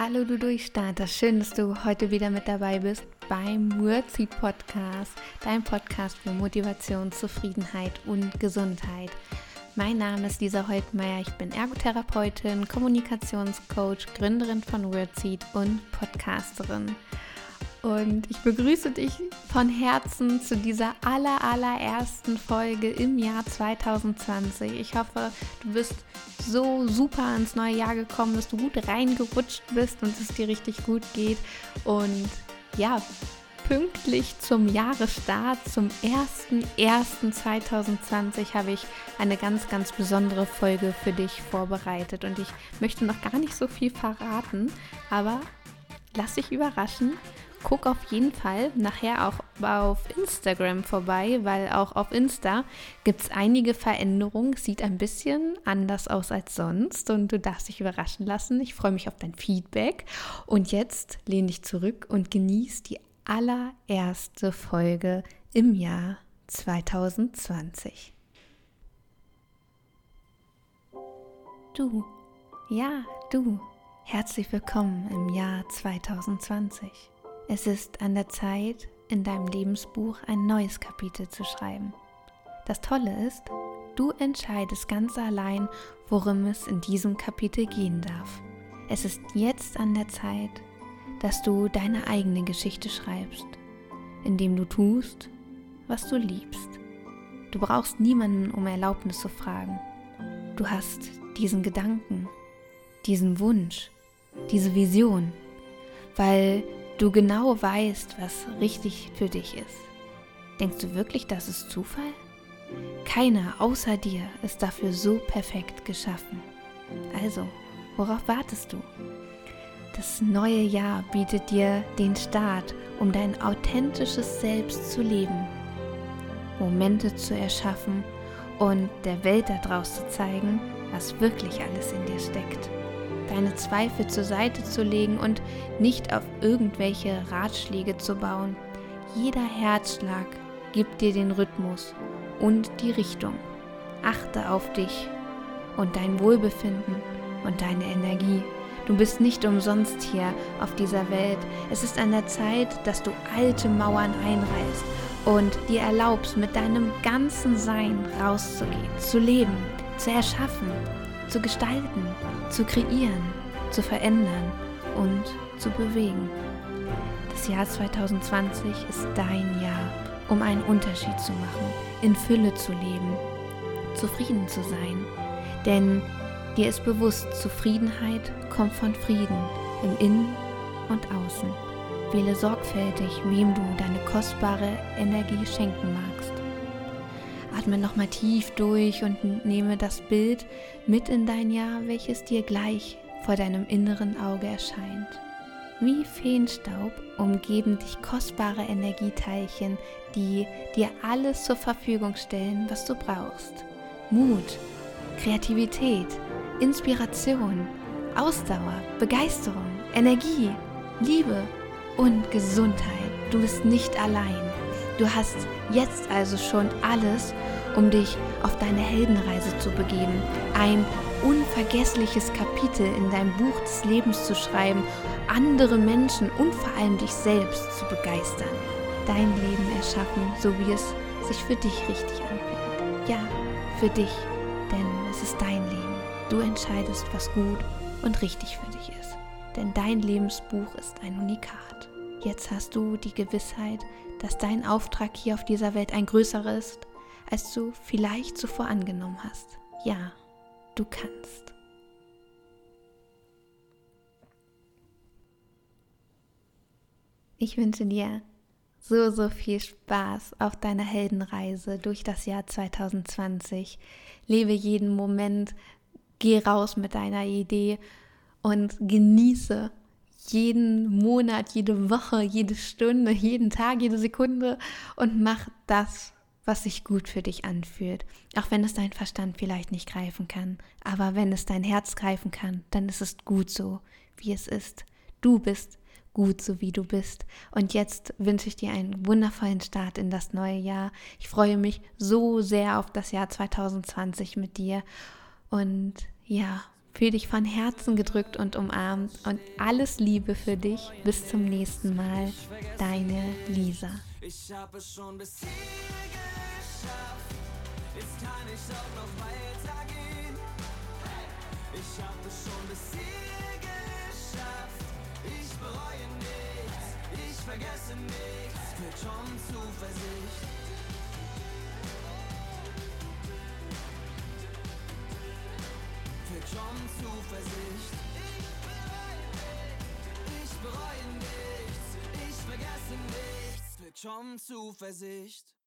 Hallo du Durchstarter, schön, dass du heute wieder mit dabei bist beim Wordseed Podcast, dein Podcast für Motivation, Zufriedenheit und Gesundheit. Mein Name ist Lisa Heutmeier, ich bin Ergotherapeutin, Kommunikationscoach, Gründerin von Wordseed und Podcasterin. Und ich begrüße dich von Herzen zu dieser aller, allerersten Folge im Jahr 2020. Ich hoffe, du bist so super ins neue Jahr gekommen, dass du gut reingerutscht bist und es dir richtig gut geht. Und ja, pünktlich zum Jahresstart, zum 01.01.2020, habe ich eine ganz, ganz besondere Folge für dich vorbereitet. Und ich möchte noch gar nicht so viel verraten, aber lass dich überraschen guck auf jeden Fall nachher auch auf Instagram vorbei, weil auch auf Insta gibt es einige Veränderungen. Sieht ein bisschen anders aus als sonst und du darfst dich überraschen lassen. Ich freue mich auf dein Feedback. Und jetzt lehn dich zurück und genieß die allererste Folge im Jahr 2020. Du, ja, du, herzlich willkommen im Jahr 2020. Es ist an der Zeit, in deinem Lebensbuch ein neues Kapitel zu schreiben. Das Tolle ist, du entscheidest ganz allein, worum es in diesem Kapitel gehen darf. Es ist jetzt an der Zeit, dass du deine eigene Geschichte schreibst, indem du tust, was du liebst. Du brauchst niemanden um Erlaubnis zu fragen. Du hast diesen Gedanken, diesen Wunsch, diese Vision, weil du genau weißt, was richtig für dich ist. Denkst du wirklich, das ist Zufall? Keiner außer dir ist dafür so perfekt geschaffen. Also, worauf wartest du? Das neue Jahr bietet dir den Start, um dein authentisches Selbst zu leben, Momente zu erschaffen und der Welt daraus zu zeigen, was wirklich alles in dir steckt deine Zweifel zur Seite zu legen und nicht auf irgendwelche Ratschläge zu bauen. Jeder Herzschlag gibt dir den Rhythmus und die Richtung. Achte auf dich und dein Wohlbefinden und deine Energie. Du bist nicht umsonst hier auf dieser Welt. Es ist an der Zeit, dass du alte Mauern einreißt und dir erlaubst, mit deinem ganzen Sein rauszugehen, zu leben, zu erschaffen, zu gestalten, zu kreieren, zu verändern und zu bewegen. Das Jahr 2020 ist dein Jahr, um einen Unterschied zu machen, in Fülle zu leben, zufrieden zu sein. Denn dir ist bewusst, Zufriedenheit kommt von Frieden im Innen und Außen. Wähle sorgfältig, wem du deine kostbare Energie schenken magst. Atme nochmal tief durch und nehme das Bild mit in dein Jahr, welches dir gleich vor deinem inneren Auge erscheint. Wie Feenstaub umgeben dich kostbare Energieteilchen, die dir alles zur Verfügung stellen, was du brauchst. Mut, Kreativität, Inspiration, Ausdauer, Begeisterung, Energie, Liebe und Gesundheit. Du bist nicht allein. Du hast jetzt also schon alles, um dich auf deine Heldenreise zu begeben, ein unvergessliches Kapitel in deinem Buch des Lebens zu schreiben, andere Menschen und vor allem dich selbst zu begeistern, dein Leben erschaffen, so wie es sich für dich richtig anfühlt. Ja, für dich, denn es ist dein Leben. Du entscheidest, was gut und richtig für dich ist. Denn dein Lebensbuch ist ein Unikat. Jetzt hast du die Gewissheit, dass dein Auftrag hier auf dieser Welt ein größerer ist, als du vielleicht zuvor angenommen hast. Ja, du kannst. Ich wünsche dir so, so viel Spaß auf deiner Heldenreise durch das Jahr 2020. Lebe jeden Moment, geh raus mit deiner Idee und genieße jeden Monat, jede Woche, jede Stunde, jeden Tag, jede Sekunde und mach das, was sich gut für dich anfühlt. Auch wenn es dein Verstand vielleicht nicht greifen kann. Aber wenn es dein Herz greifen kann, dann ist es gut so, wie es ist. Du bist gut so, wie du bist. Und jetzt wünsche ich dir einen wundervollen Start in das neue Jahr. Ich freue mich so sehr auf das Jahr 2020 mit dir. Und ja, Fühl dich von Herzen gedrückt und umarmt und alles Liebe für dich. Bis zum nächsten Mal. Deine Lisa. Ich habe es schon bis hier geschafft. Jetzt kann ich auch noch weitergehen. Ich habe es schon bis hier geschafft. Ich bereue nichts. Ich vergesse nichts. Mit schon Zuversicht. Schon Zuversicht. Ich bereue nichts, ich bereue nichts, ich vergesse nichts, wird schon Zuversicht.